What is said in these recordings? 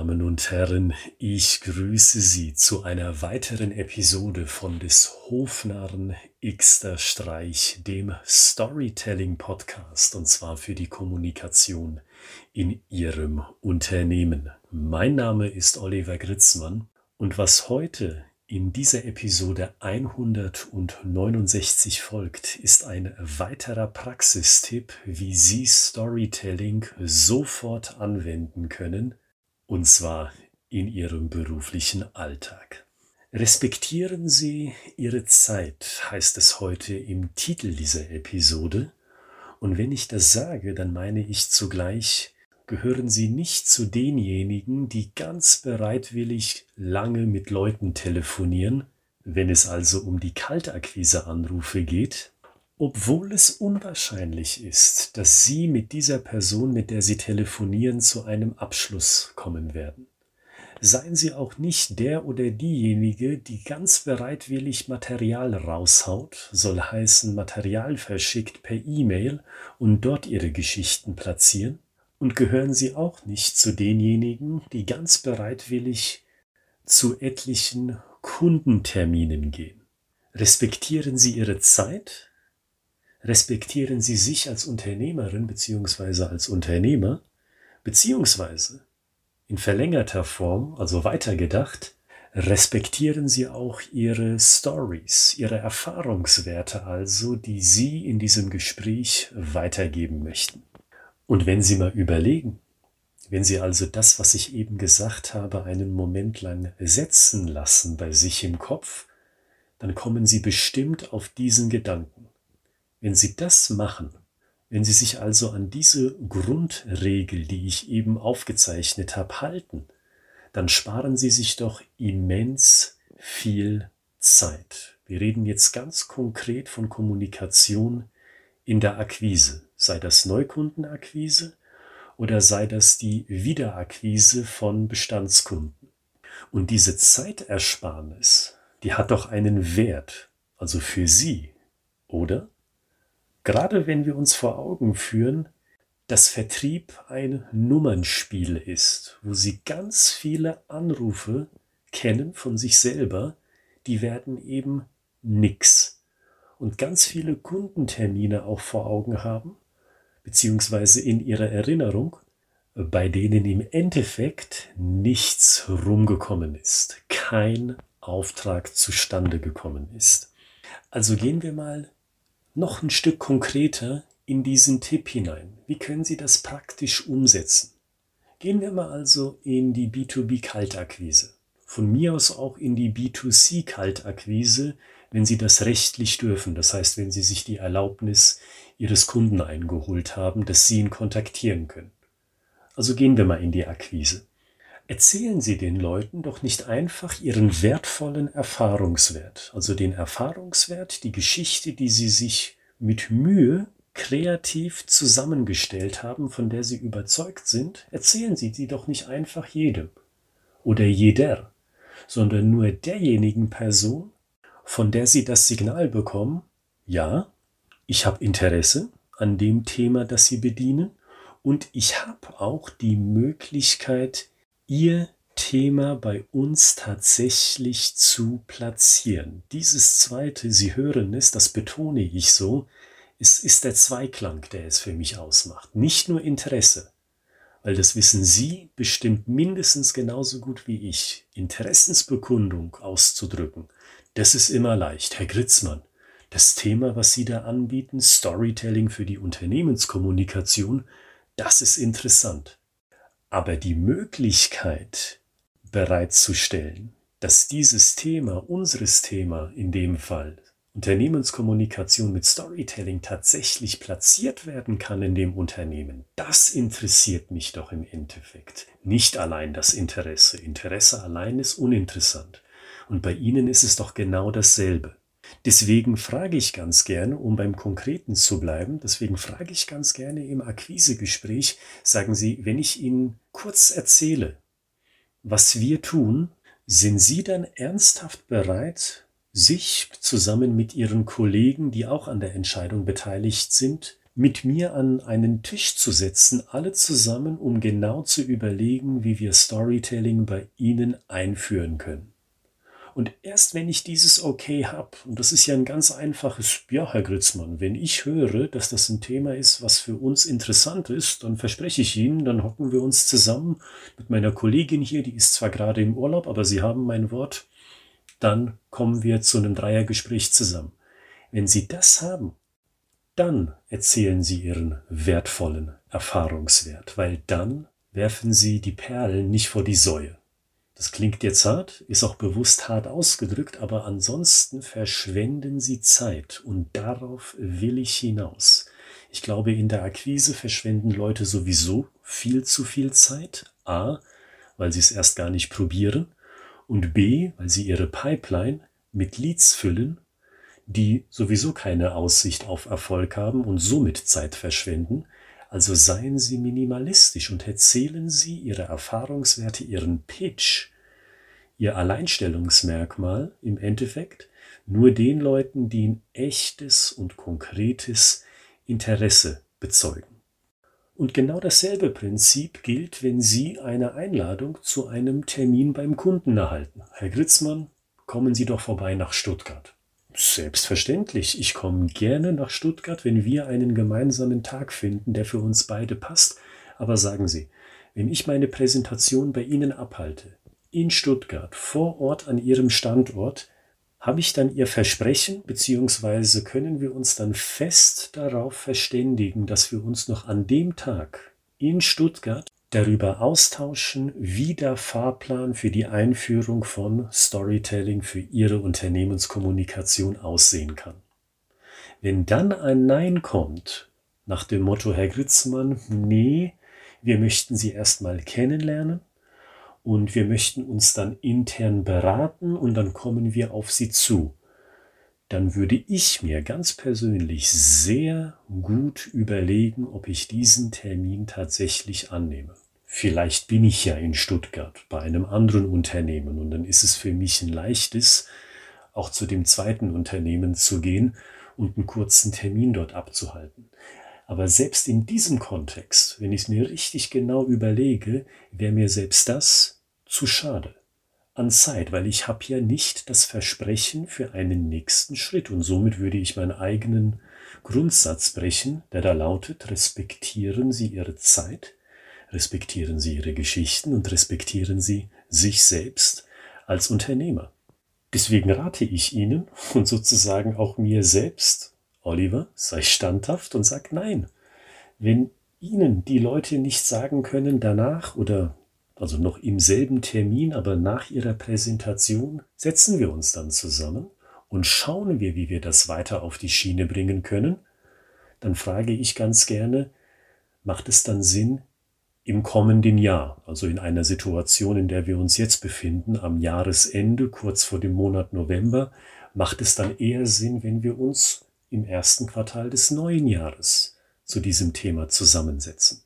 Damen und Herren, ich grüße Sie zu einer weiteren Episode von des Hofnarren Xter Streich, dem Storytelling Podcast, und zwar für die Kommunikation in Ihrem Unternehmen. Mein Name ist Oliver Gritzmann und was heute in dieser Episode 169 folgt, ist ein weiterer Praxistipp, wie Sie Storytelling sofort anwenden können, und zwar in Ihrem beruflichen Alltag. Respektieren Sie Ihre Zeit, heißt es heute im Titel dieser Episode. Und wenn ich das sage, dann meine ich zugleich, gehören Sie nicht zu denjenigen, die ganz bereitwillig lange mit Leuten telefonieren, wenn es also um die Kaltakquise-Anrufe geht, obwohl es unwahrscheinlich ist, dass Sie mit dieser Person, mit der Sie telefonieren, zu einem Abschluss kommen werden. Seien Sie auch nicht der oder diejenige, die ganz bereitwillig Material raushaut, soll heißen Material verschickt per E-Mail und dort Ihre Geschichten platzieren, und gehören Sie auch nicht zu denjenigen, die ganz bereitwillig zu etlichen Kundenterminen gehen. Respektieren Sie Ihre Zeit, respektieren Sie sich als Unternehmerin bzw. als Unternehmer, beziehungsweise in verlängerter Form, also weitergedacht, respektieren Sie auch Ihre Stories, Ihre Erfahrungswerte also, die Sie in diesem Gespräch weitergeben möchten. Und wenn Sie mal überlegen, wenn Sie also das, was ich eben gesagt habe, einen Moment lang setzen lassen bei sich im Kopf, dann kommen Sie bestimmt auf diesen Gedanken. Wenn Sie das machen, wenn Sie sich also an diese Grundregel, die ich eben aufgezeichnet habe, halten, dann sparen Sie sich doch immens viel Zeit. Wir reden jetzt ganz konkret von Kommunikation in der Akquise sei das Neukundenakquise oder sei das die Wiederakquise von Bestandskunden. Und diese Zeitersparnis, die hat doch einen Wert, also für Sie, oder? Gerade wenn wir uns vor Augen führen, dass Vertrieb ein Nummernspiel ist, wo Sie ganz viele Anrufe kennen von sich selber, die werden eben nix. Und ganz viele Kundentermine auch vor Augen haben, beziehungsweise in ihrer Erinnerung, bei denen im Endeffekt nichts rumgekommen ist, kein Auftrag zustande gekommen ist. Also gehen wir mal noch ein Stück konkreter in diesen Tipp hinein. Wie können Sie das praktisch umsetzen? Gehen wir mal also in die B2B-Kaltakquise. Von mir aus auch in die B2C-Kaltakquise, wenn Sie das rechtlich dürfen. Das heißt, wenn Sie sich die Erlaubnis Ihres Kunden eingeholt haben, dass Sie ihn kontaktieren können. Also gehen wir mal in die Akquise. Erzählen Sie den Leuten doch nicht einfach Ihren wertvollen Erfahrungswert, also den Erfahrungswert, die Geschichte, die Sie sich mit Mühe kreativ zusammengestellt haben, von der Sie überzeugt sind, erzählen Sie sie doch nicht einfach jedem oder jeder, sondern nur derjenigen Person, von der Sie das Signal bekommen, ja, ich habe Interesse an dem Thema, das Sie bedienen und ich habe auch die Möglichkeit, Ihr Thema bei uns tatsächlich zu platzieren. Dieses zweite, Sie hören es, das betone ich so, es ist der Zweiklang, der es für mich ausmacht. Nicht nur Interesse, weil das wissen Sie bestimmt mindestens genauso gut wie ich. Interessensbekundung auszudrücken, das ist immer leicht. Herr Gritzmann, das Thema, was Sie da anbieten, Storytelling für die Unternehmenskommunikation, das ist interessant. Aber die Möglichkeit bereitzustellen, dass dieses Thema, unseres Thema in dem Fall, Unternehmenskommunikation mit Storytelling tatsächlich platziert werden kann in dem Unternehmen, das interessiert mich doch im Endeffekt. Nicht allein das Interesse. Interesse allein ist uninteressant. Und bei Ihnen ist es doch genau dasselbe. Deswegen frage ich ganz gerne, um beim Konkreten zu bleiben, deswegen frage ich ganz gerne im Akquisegespräch, sagen Sie, wenn ich Ihnen kurz erzähle, was wir tun, sind Sie dann ernsthaft bereit, sich zusammen mit Ihren Kollegen, die auch an der Entscheidung beteiligt sind, mit mir an einen Tisch zu setzen, alle zusammen, um genau zu überlegen, wie wir Storytelling bei Ihnen einführen können. Und erst wenn ich dieses Okay habe, und das ist ja ein ganz einfaches, ja, Herr Gritzmann, wenn ich höre, dass das ein Thema ist, was für uns interessant ist, dann verspreche ich Ihnen, dann hocken wir uns zusammen mit meiner Kollegin hier, die ist zwar gerade im Urlaub, aber Sie haben mein Wort, dann kommen wir zu einem Dreiergespräch zusammen. Wenn Sie das haben, dann erzählen Sie Ihren wertvollen Erfahrungswert, weil dann werfen Sie die Perlen nicht vor die Säue. Das klingt jetzt hart, ist auch bewusst hart ausgedrückt, aber ansonsten verschwenden Sie Zeit und darauf will ich hinaus. Ich glaube, in der Akquise verschwenden Leute sowieso viel zu viel Zeit. A, weil sie es erst gar nicht probieren und B, weil sie ihre Pipeline mit Leads füllen, die sowieso keine Aussicht auf Erfolg haben und somit Zeit verschwenden. Also seien Sie minimalistisch und erzählen Sie Ihre Erfahrungswerte, Ihren Pitch, Ihr Alleinstellungsmerkmal im Endeffekt nur den Leuten, die ein echtes und konkretes Interesse bezeugen. Und genau dasselbe Prinzip gilt, wenn Sie eine Einladung zu einem Termin beim Kunden erhalten. Herr Gritzmann, kommen Sie doch vorbei nach Stuttgart. Selbstverständlich. Ich komme gerne nach Stuttgart, wenn wir einen gemeinsamen Tag finden, der für uns beide passt. Aber sagen Sie, wenn ich meine Präsentation bei Ihnen abhalte, in Stuttgart, vor Ort an Ihrem Standort, habe ich dann Ihr Versprechen, beziehungsweise können wir uns dann fest darauf verständigen, dass wir uns noch an dem Tag in Stuttgart darüber austauschen, wie der Fahrplan für die Einführung von Storytelling für Ihre Unternehmenskommunikation aussehen kann. Wenn dann ein Nein kommt, nach dem Motto, Herr Gritzmann, nee, wir möchten Sie erstmal kennenlernen und wir möchten uns dann intern beraten und dann kommen wir auf Sie zu, dann würde ich mir ganz persönlich sehr gut überlegen, ob ich diesen Termin tatsächlich annehme. Vielleicht bin ich ja in Stuttgart bei einem anderen Unternehmen und dann ist es für mich ein leichtes, auch zu dem zweiten Unternehmen zu gehen und einen kurzen Termin dort abzuhalten. Aber selbst in diesem Kontext, wenn ich es mir richtig genau überlege, wäre mir selbst das zu schade an Zeit, weil ich habe ja nicht das Versprechen für einen nächsten Schritt und somit würde ich meinen eigenen Grundsatz brechen, der da lautet, respektieren Sie Ihre Zeit, respektieren Sie Ihre Geschichten und respektieren Sie sich selbst als Unternehmer. Deswegen rate ich Ihnen und sozusagen auch mir selbst, Oliver, sei standhaft und sag nein. Wenn Ihnen die Leute nicht sagen können danach oder also noch im selben Termin, aber nach Ihrer Präsentation, setzen wir uns dann zusammen und schauen wir, wie wir das weiter auf die Schiene bringen können, dann frage ich ganz gerne, macht es dann Sinn, im kommenden Jahr, also in einer Situation, in der wir uns jetzt befinden, am Jahresende, kurz vor dem Monat November, macht es dann eher Sinn, wenn wir uns im ersten Quartal des neuen Jahres zu diesem Thema zusammensetzen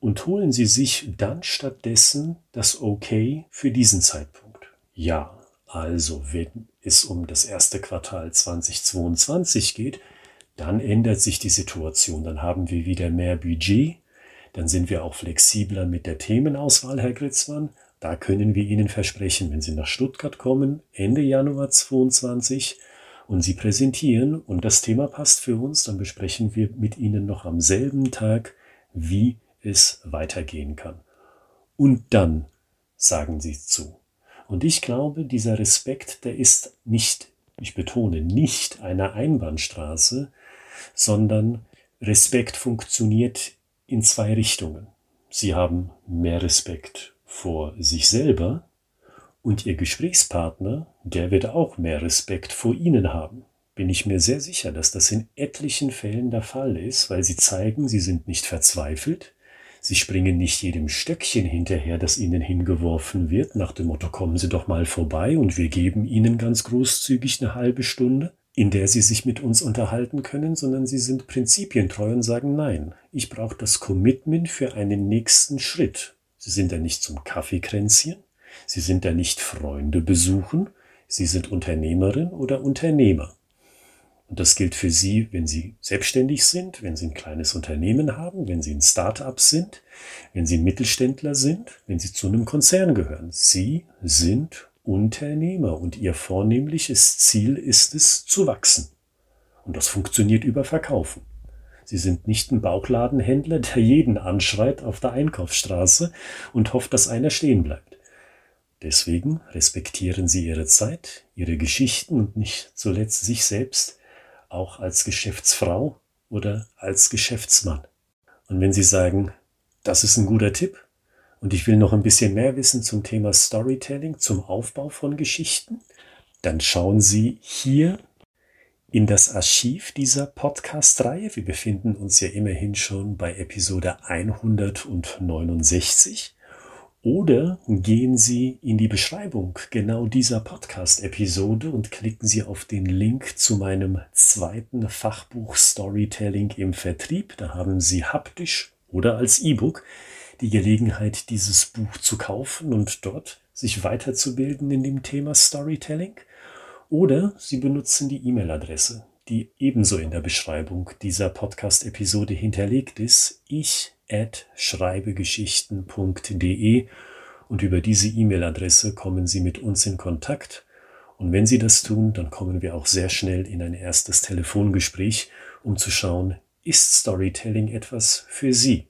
und holen Sie sich dann stattdessen das Okay für diesen Zeitpunkt. Ja, also wenn es um das erste Quartal 2022 geht, dann ändert sich die Situation. Dann haben wir wieder mehr Budget. Dann sind wir auch flexibler mit der Themenauswahl, Herr Gritzmann. Da können wir Ihnen versprechen, wenn Sie nach Stuttgart kommen, Ende Januar 2022 und Sie präsentieren und das Thema passt für uns, dann besprechen wir mit Ihnen noch am selben Tag, wie es weitergehen kann. Und dann sagen sie zu. Und ich glaube, dieser Respekt, der ist nicht, ich betone, nicht eine Einbahnstraße, sondern Respekt funktioniert in zwei Richtungen. Sie haben mehr Respekt vor sich selber und Ihr Gesprächspartner, der wird auch mehr Respekt vor Ihnen haben. Bin ich mir sehr sicher, dass das in etlichen Fällen der Fall ist, weil Sie zeigen, Sie sind nicht verzweifelt, Sie springen nicht jedem Stöckchen hinterher, das ihnen hingeworfen wird, nach dem Motto, kommen Sie doch mal vorbei und wir geben Ihnen ganz großzügig eine halbe Stunde, in der Sie sich mit uns unterhalten können, sondern Sie sind prinzipientreu und sagen, nein, ich brauche das Commitment für einen nächsten Schritt. Sie sind da nicht zum Kaffeekränzchen, Sie sind da nicht Freunde besuchen, Sie sind Unternehmerin oder Unternehmer. Und das gilt für Sie, wenn Sie selbstständig sind, wenn Sie ein kleines Unternehmen haben, wenn Sie ein Start-up sind, wenn Sie ein Mittelständler sind, wenn Sie zu einem Konzern gehören. Sie sind Unternehmer und Ihr vornehmliches Ziel ist es, zu wachsen. Und das funktioniert über Verkaufen. Sie sind nicht ein Bauchladenhändler, der jeden anschreit auf der Einkaufsstraße und hofft, dass einer stehen bleibt. Deswegen respektieren Sie Ihre Zeit, Ihre Geschichten und nicht zuletzt sich selbst auch als Geschäftsfrau oder als Geschäftsmann. Und wenn Sie sagen, das ist ein guter Tipp und ich will noch ein bisschen mehr wissen zum Thema Storytelling, zum Aufbau von Geschichten, dann schauen Sie hier in das Archiv dieser Podcast-Reihe. Wir befinden uns ja immerhin schon bei Episode 169. Oder gehen Sie in die Beschreibung genau dieser Podcast-Episode und klicken Sie auf den Link zu meinem zweiten Fachbuch Storytelling im Vertrieb. Da haben Sie haptisch oder als E-Book die Gelegenheit, dieses Buch zu kaufen und dort sich weiterzubilden in dem Thema Storytelling. Oder Sie benutzen die E-Mail-Adresse, die ebenso in der Beschreibung dieser Podcast-Episode hinterlegt ist. Ich schreibegeschichten.de und über diese E-Mail-Adresse kommen Sie mit uns in Kontakt. Und wenn Sie das tun, dann kommen wir auch sehr schnell in ein erstes Telefongespräch, um zu schauen, ist Storytelling etwas für Sie?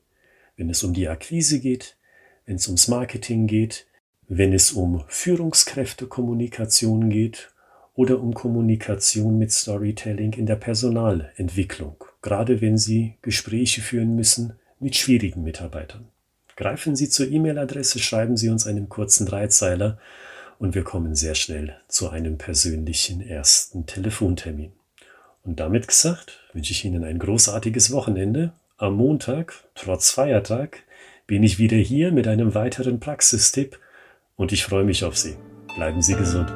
Wenn es um die Akquise geht, wenn es ums Marketing geht, wenn es um Führungskräftekommunikation geht oder um Kommunikation mit Storytelling in der Personalentwicklung, gerade wenn Sie Gespräche führen müssen mit schwierigen Mitarbeitern. Greifen Sie zur E-Mail-Adresse, schreiben Sie uns einen kurzen Dreizeiler und wir kommen sehr schnell zu einem persönlichen ersten Telefontermin. Und damit gesagt, wünsche ich Ihnen ein großartiges Wochenende. Am Montag, trotz Feiertag, bin ich wieder hier mit einem weiteren Praxistipp und ich freue mich auf Sie. Bleiben Sie gesund.